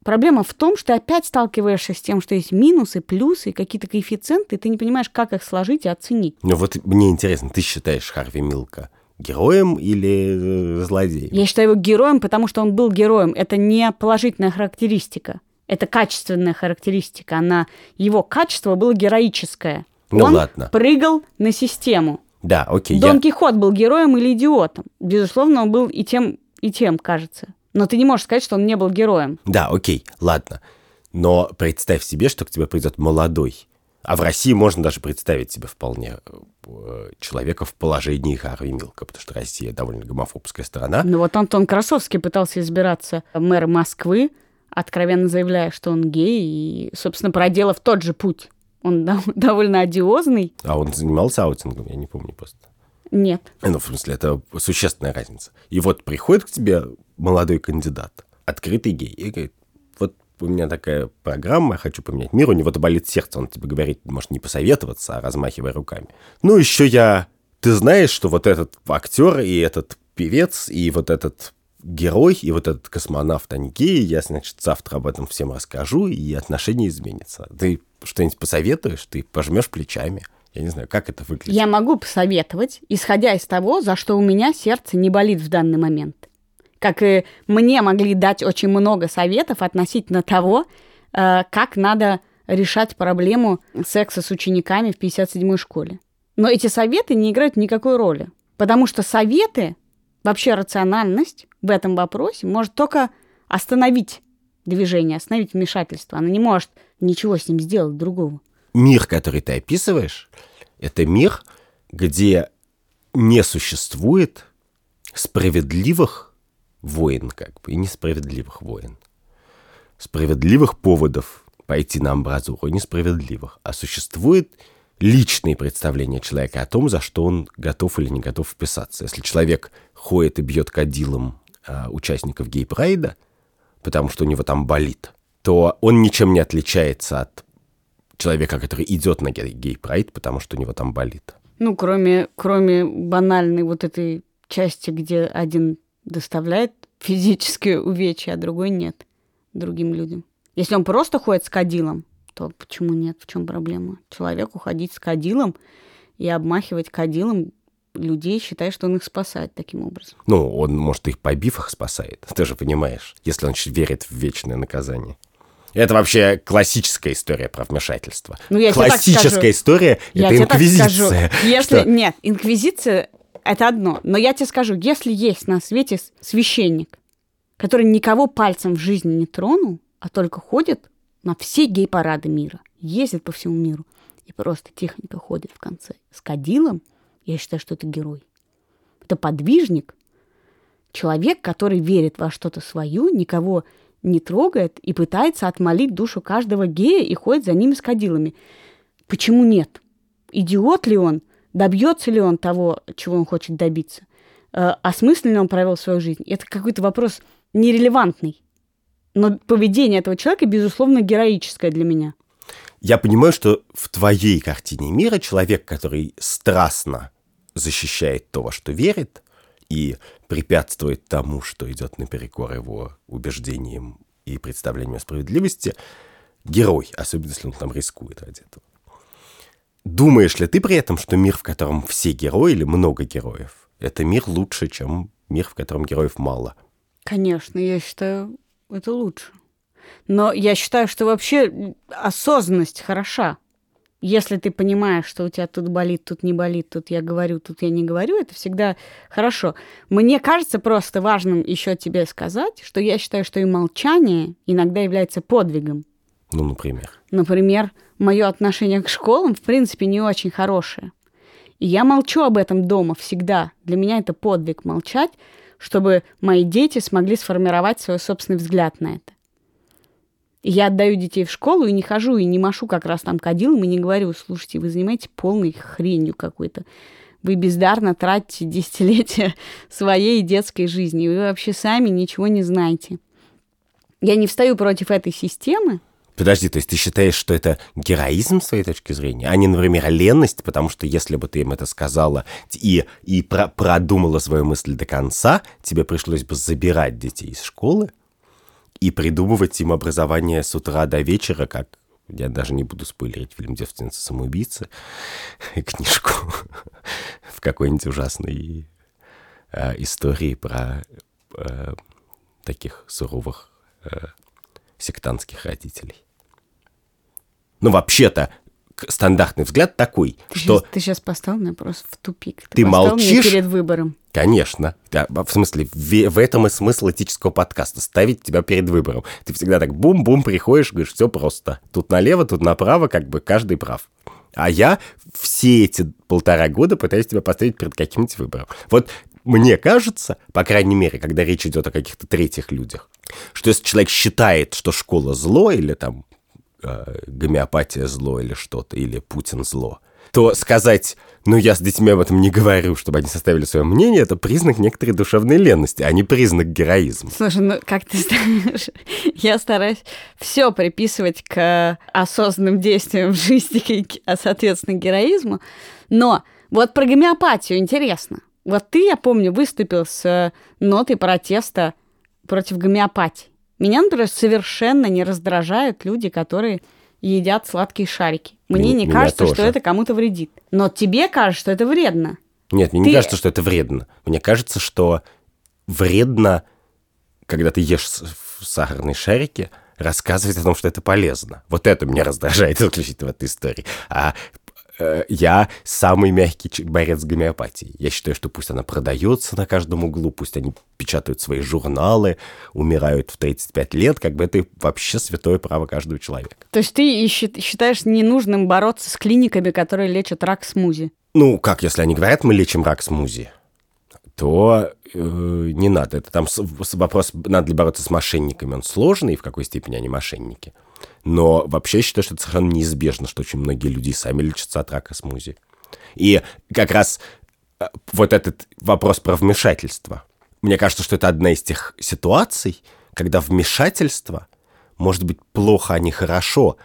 проблема в том, что ты опять сталкиваешься с тем, что есть минусы, плюсы, какие-то коэффициенты, и ты не понимаешь, как их сложить и оценить. Ну вот мне интересно, ты считаешь Харви Милка героем или э, злодеем? Я считаю его героем, потому что он был героем. Это не положительная характеристика. Это качественная характеристика. Она, его качество было героическое. Ну он ладно. прыгал на систему. Да, окей. Дон я- Кихот был героем или идиотом? Безусловно, он был и тем, и тем, кажется. Но ты не можешь сказать, что он не был героем. Да, окей, ладно. Но представь себе, что к тебе придет молодой. А в России можно даже представить себе вполне э, человека в положении Харви Милка, потому что Россия довольно гомофобская страна. Ну вот Антон Красовский пытался избираться мэром Москвы, откровенно заявляя, что он гей, и, собственно, проделав тот же путь. Он дов- довольно одиозный. А он занимался аутингом, я не помню просто. Нет. Ну, в смысле, это существенная разница. И вот приходит к тебе молодой кандидат, открытый гей, и говорит, вот у меня такая программа, я хочу поменять мир, у него-то болит сердце, он тебе говорит, может, не посоветоваться, а размахивая руками. Ну, еще я... Ты знаешь, что вот этот актер и этот певец, и вот этот герой, и вот этот космонавт, они геи, я, значит, завтра об этом всем расскажу, и отношения изменятся. Ты что-нибудь посоветуешь, ты пожмешь плечами. Я не знаю, как это выглядит. Я могу посоветовать, исходя из того, за что у меня сердце не болит в данный момент. Как и мне могли дать очень много советов относительно того, э, как надо решать проблему секса с учениками в 57-й школе. Но эти советы не играют никакой роли. Потому что советы, вообще рациональность в этом вопросе может только остановить движение, остановить вмешательство. Она не может ничего с ним сделать другого. Мир, который ты описываешь, это мир, где не существует справедливых войн, как бы, и несправедливых войн. Справедливых поводов пойти на амбразуру, несправедливых. А существует личные представления человека о том, за что он готов или не готов вписаться. Если человек ходит и бьет кадилом а, участников гей-прайда, потому что у него там болит, то он ничем не отличается от человека, который идет на гей- гей-прайд, потому что у него там болит. Ну, кроме, кроме банальной вот этой части, где один доставляет физические увечья, а другой нет другим людям. Если он просто ходит с кадилом, то почему нет? В чем проблема? Человеку ходить с кадилом и обмахивать кадилом людей, считая, что он их спасает таким образом. Ну, он, может, их побив, их спасает. Ты же понимаешь, если он верит в вечное наказание. Это вообще классическая история про вмешательство. Ну, я классическая скажу. история это инквизиция. скажу. Если... Что- Нет, инквизиция — это одно. Но я тебе скажу, если есть на свете священник, который никого пальцем в жизни не тронул, а только ходит на все гей-парады мира, ездит по всему миру и просто тихонько ходит в конце с кадилом, я считаю, что это герой. Это подвижник, человек, который верит во что-то свое, никого не трогает и пытается отмолить душу каждого гея и ходит за ними с кадилами. Почему нет? Идиот ли он? Добьется ли он того, чего он хочет добиться? Э, Осмысленно он провел свою жизнь? Это какой-то вопрос нерелевантный. Но поведение этого человека, безусловно, героическое для меня. Я понимаю, что в твоей картине мира человек, который страстно защищает то, во что верит, и препятствует тому, что идет наперекор его убеждениям и представлениям о справедливости, герой, особенно если он там рискует ради этого. Думаешь ли ты при этом, что мир, в котором все герои или много героев, это мир лучше, чем мир, в котором героев мало? Конечно, я считаю, это лучше. Но я считаю, что вообще осознанность хороша. Если ты понимаешь, что у тебя тут болит, тут не болит, тут я говорю, тут я не говорю, это всегда хорошо. Мне кажется просто важным еще тебе сказать, что я считаю, что и молчание иногда является подвигом. Ну, например. Например, мое отношение к школам, в принципе, не очень хорошее. И я молчу об этом дома всегда. Для меня это подвиг молчать, чтобы мои дети смогли сформировать свой собственный взгляд на это. Я отдаю детей в школу и не хожу, и не машу как раз там кадилом, и не говорю, слушайте, вы занимаетесь полной хренью какой-то. Вы бездарно тратите десятилетия своей детской жизни, вы вообще сами ничего не знаете. Я не встаю против этой системы, Подожди, то есть ты считаешь, что это героизм с твоей точки зрения, а не, например, ленность, потому что если бы ты им это сказала и, и про продумала свою мысль до конца, тебе пришлось бы забирать детей из школы и придумывать им образование с утра до вечера, как я даже не буду спойлерить фильм «Девственница самоубийцы», книжку в какой-нибудь ужасной э, истории про э, таких суровых э, сектантских родителей. Ну, вообще-то, стандартный взгляд такой, ты что... Сейчас, ты сейчас поставил меня просто в тупик. Ты, ты молчишь? Перед выбором. Конечно. Да, в смысле, в, в этом и смысл этического подкаста. Ставить тебя перед выбором. Ты всегда так бум-бум приходишь, говоришь, все просто. Тут налево, тут направо, как бы каждый прав. А я все эти полтора года пытаюсь тебя поставить перед каким-нибудь выбором. Вот мне кажется, по крайней мере, когда речь идет о каких-то третьих людях, что если человек считает, что школа зло или там гомеопатия зло или что-то, или Путин зло, то сказать, ну, я с детьми об этом не говорю, чтобы они составили свое мнение, это признак некоторой душевной ленности, а не признак героизма. Слушай, ну, как ты знаешь, я стараюсь все приписывать к осознанным действиям в жизни, а, соответственно, героизму. Но вот про гомеопатию интересно. Вот ты, я помню, выступил с нотой протеста против гомеопатии. Меня, например, совершенно не раздражают люди, которые едят сладкие шарики. Мне не меня кажется, что тоже. это кому-то вредит. Но тебе кажется, что это вредно. Нет, мне Ты- не кажется, что это вредно. Мне кажется, что вредно, когда ты ешь сахарные шарики, рассказывать о том, что это полезно. Вот это меня раздражает исключительно в этой истории. А э, я самый мягкий борец с гомеопатией. Я считаю, что пусть она продается на каждом углу, пусть они печатают свои журналы, умирают в 35 лет, как бы это вообще святое право каждого человека. То есть ты считаешь ненужным бороться с клиниками, которые лечат рак смузи? Ну, как, если они говорят, мы лечим рак смузи, то э, не надо. Это там вопрос, надо ли бороться с мошенниками, он сложный, и в какой степени они мошенники. Но вообще считаю, что это совершенно неизбежно, что очень многие люди сами лечатся от рака смузи. И как раз э, вот этот вопрос про вмешательство. Мне кажется, что это одна из тех ситуаций, когда вмешательство может быть плохо, а не хорошо,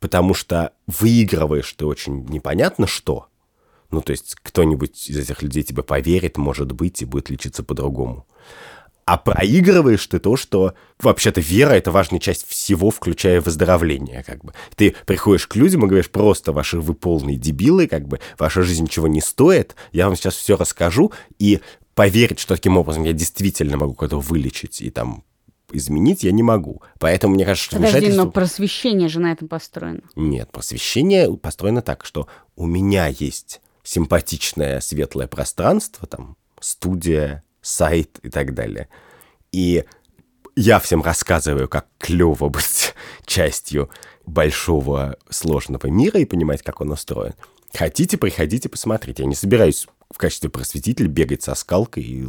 потому что выигрываешь ты очень непонятно что. Ну, то есть кто-нибудь из этих людей тебе поверит, может быть, и будет лечиться по-другому. А проигрываешь ты то, что вообще-то вера — это важная часть всего, включая выздоровление, как бы. Ты приходишь к людям и говоришь, просто ваши вы полные дебилы, как бы, ваша жизнь ничего не стоит, я вам сейчас все расскажу, и поверить, что таким образом я действительно могу кого-то вылечить и там изменить, я не могу. Поэтому мне кажется, что Подожди, вмешательство... но просвещение же на этом построено. Нет, просвещение построено так, что у меня есть симпатичное светлое пространство, там, студия, сайт и так далее. И я всем рассказываю, как клево быть частью большого сложного мира и понимать, как он устроен. Хотите, приходите, посмотрите. Я не собираюсь в качестве просветителя бегать со скалкой и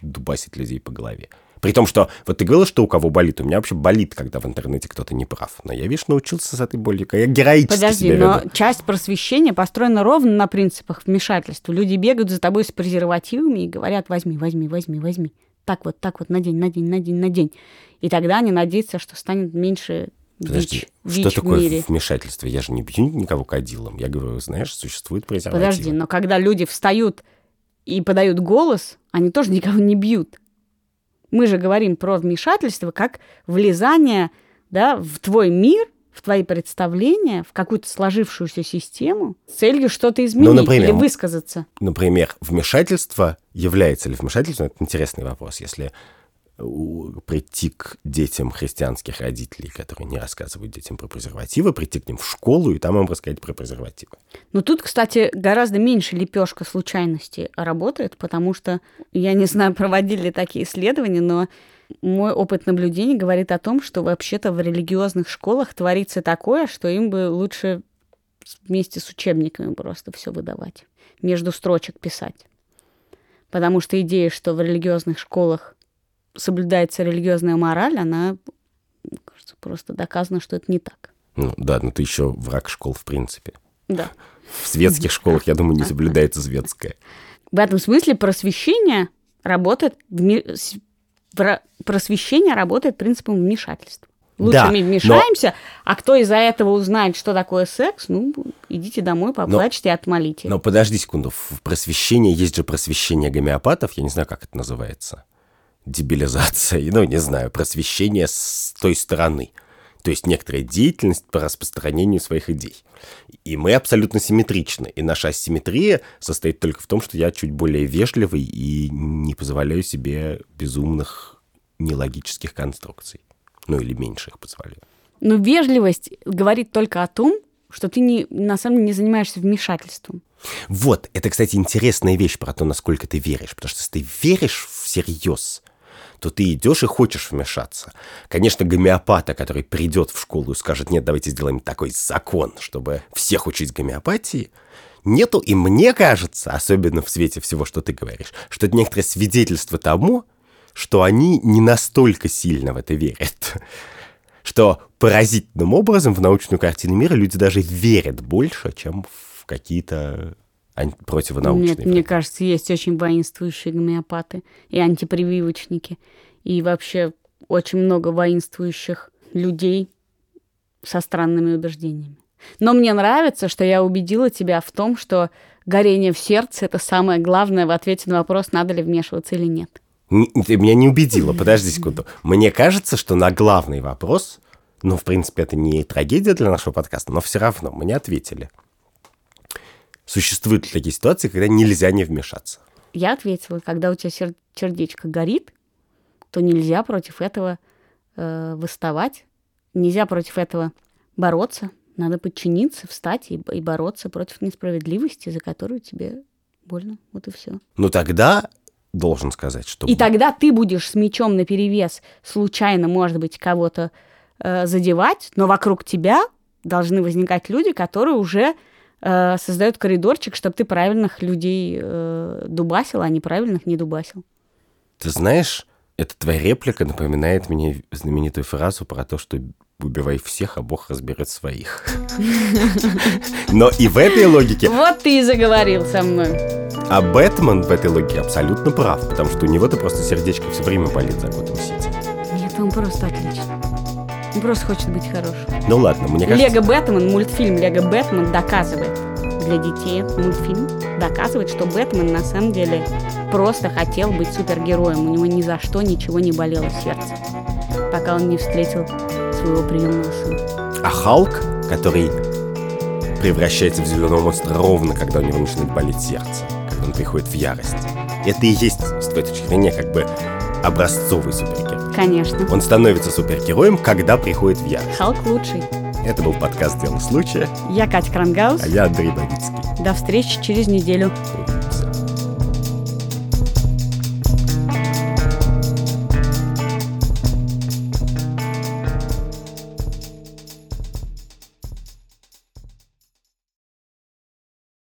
дубасить людей по голове. При том, что вот ты говорила, что у кого болит. У меня вообще болит, когда в интернете кто-то не прав. Но я, видишь, научился с этой болью. Я героически Подожди, себя но веду. часть просвещения построена ровно на принципах вмешательства. Люди бегают за тобой с презервативами и говорят, возьми, возьми, возьми, возьми. Так вот, так вот, надень, надень, надень, надень. И тогда они надеются, что станет меньше Подожди, ВИЧ, что ВИЧ такое мире. вмешательство? Я же не бью никого кадилом. Я говорю, знаешь, существует презерватив. Подожди, но когда люди встают и подают голос, они тоже никого не бьют. Мы же говорим про вмешательство как влезание да, в твой мир, в твои представления, в какую-то сложившуюся систему с целью что-то изменить например, или высказаться. Например, вмешательство является ли вмешательством? Это интересный вопрос. Если прийти к детям христианских родителей, которые не рассказывают детям про презервативы, прийти к ним в школу и там им рассказать про презервативы. Но тут, кстати, гораздо меньше лепешка случайности работает, потому что, я не знаю, проводили ли такие исследования, но мой опыт наблюдений говорит о том, что вообще-то в религиозных школах творится такое, что им бы лучше вместе с учебниками просто все выдавать, между строчек писать. Потому что идея, что в религиозных школах соблюдается религиозная мораль, она, кажется, просто доказано, что это не так. Ну да, но ты еще враг школ в принципе. Да. В светских школах, я думаю, не соблюдается светское. В этом смысле просвещение работает, просвещение работает принципом вмешательства. Лучше Да, мы но- вмешаемся, а кто из-за этого узнает, что такое секс, ну, идите домой, поплачьте и отмолите. Но подожди секунду, в просвещении есть же просвещение гомеопатов, я не знаю, как это называется. Дебилизация, ну, не знаю, просвещение с той стороны. То есть некоторая деятельность по распространению своих идей. И мы абсолютно симметричны. И наша асимметрия состоит только в том, что я чуть более вежливый и не позволяю себе безумных нелогических конструкций. Ну, или меньше их позволяю. Но верливость говорит только о том, что ты не, на самом деле не занимаешься вмешательством. Вот, это, кстати, интересная вещь про то, насколько ты веришь. Потому что если ты веришь всерьез, то ты идешь и хочешь вмешаться. Конечно, гомеопата, который придет в школу и скажет, нет, давайте сделаем такой закон, чтобы всех учить гомеопатии, нету, и мне кажется, особенно в свете всего, что ты говоришь, что это некоторое свидетельство тому, что они не настолько сильно в это верят. Что поразительным образом в научную картину мира люди даже верят больше, чем в какие-то ан- противонаучные. Нет, мне кажется, есть очень воинствующие гомеопаты и антипрививочники. И вообще очень много воинствующих людей со странными убеждениями. Но мне нравится, что я убедила тебя в том, что горение в сердце – это самое главное в ответе на вопрос, надо ли вмешиваться или нет. Ты меня не убедила, подожди секунду. Мне кажется, что на главный вопрос, ну, в принципе, это не трагедия для нашего подкаста, но все равно мы не ответили. Существуют ли такие ситуации, когда нельзя не вмешаться? Я ответила, когда у тебя сер- сердечко горит, то нельзя против этого э, выставать, нельзя против этого бороться. Надо подчиниться, встать и, и бороться против несправедливости, за которую тебе больно. Вот и все. Ну, тогда должен сказать, что... И тогда ты будешь с мечом наперевес случайно, может быть, кого-то э, задевать, но вокруг тебя должны возникать люди, которые уже э, создают коридорчик, чтобы ты правильных людей э, дубасил, а неправильных не дубасил. Ты знаешь, эта твоя реплика напоминает мне знаменитую фразу про то, что убивай всех, а Бог разберет своих. Но и в этой логике Вот ты и заговорил со мной. А Бэтмен в этой логике абсолютно прав, потому что у него-то просто сердечко все время болит за Готэм Сити. Нет, он просто отлично. Он просто хочет быть хорошим. Ну ладно, мне кажется... Лего Бэтмен, мультфильм Лего Бэтмен доказывает для детей этот мультфильм доказывает, что Бэтмен на самом деле просто хотел быть супергероем. У него ни за что ничего не болело сердце, пока он не встретил своего приемного сына. А Халк, который превращается в зеленого монстра ровно, когда у него начинает болеть сердце, когда он приходит в ярость. Это и есть, с твоей точки зрения, как бы образцовый супергерой. Конечно. Он становится супергероем, когда приходит в ярость. Халк лучший. Это был подкаст «Дело случая», Я Катя Крангаус. а я Андрей Бабицкий. До встречи через неделю. Увидимся.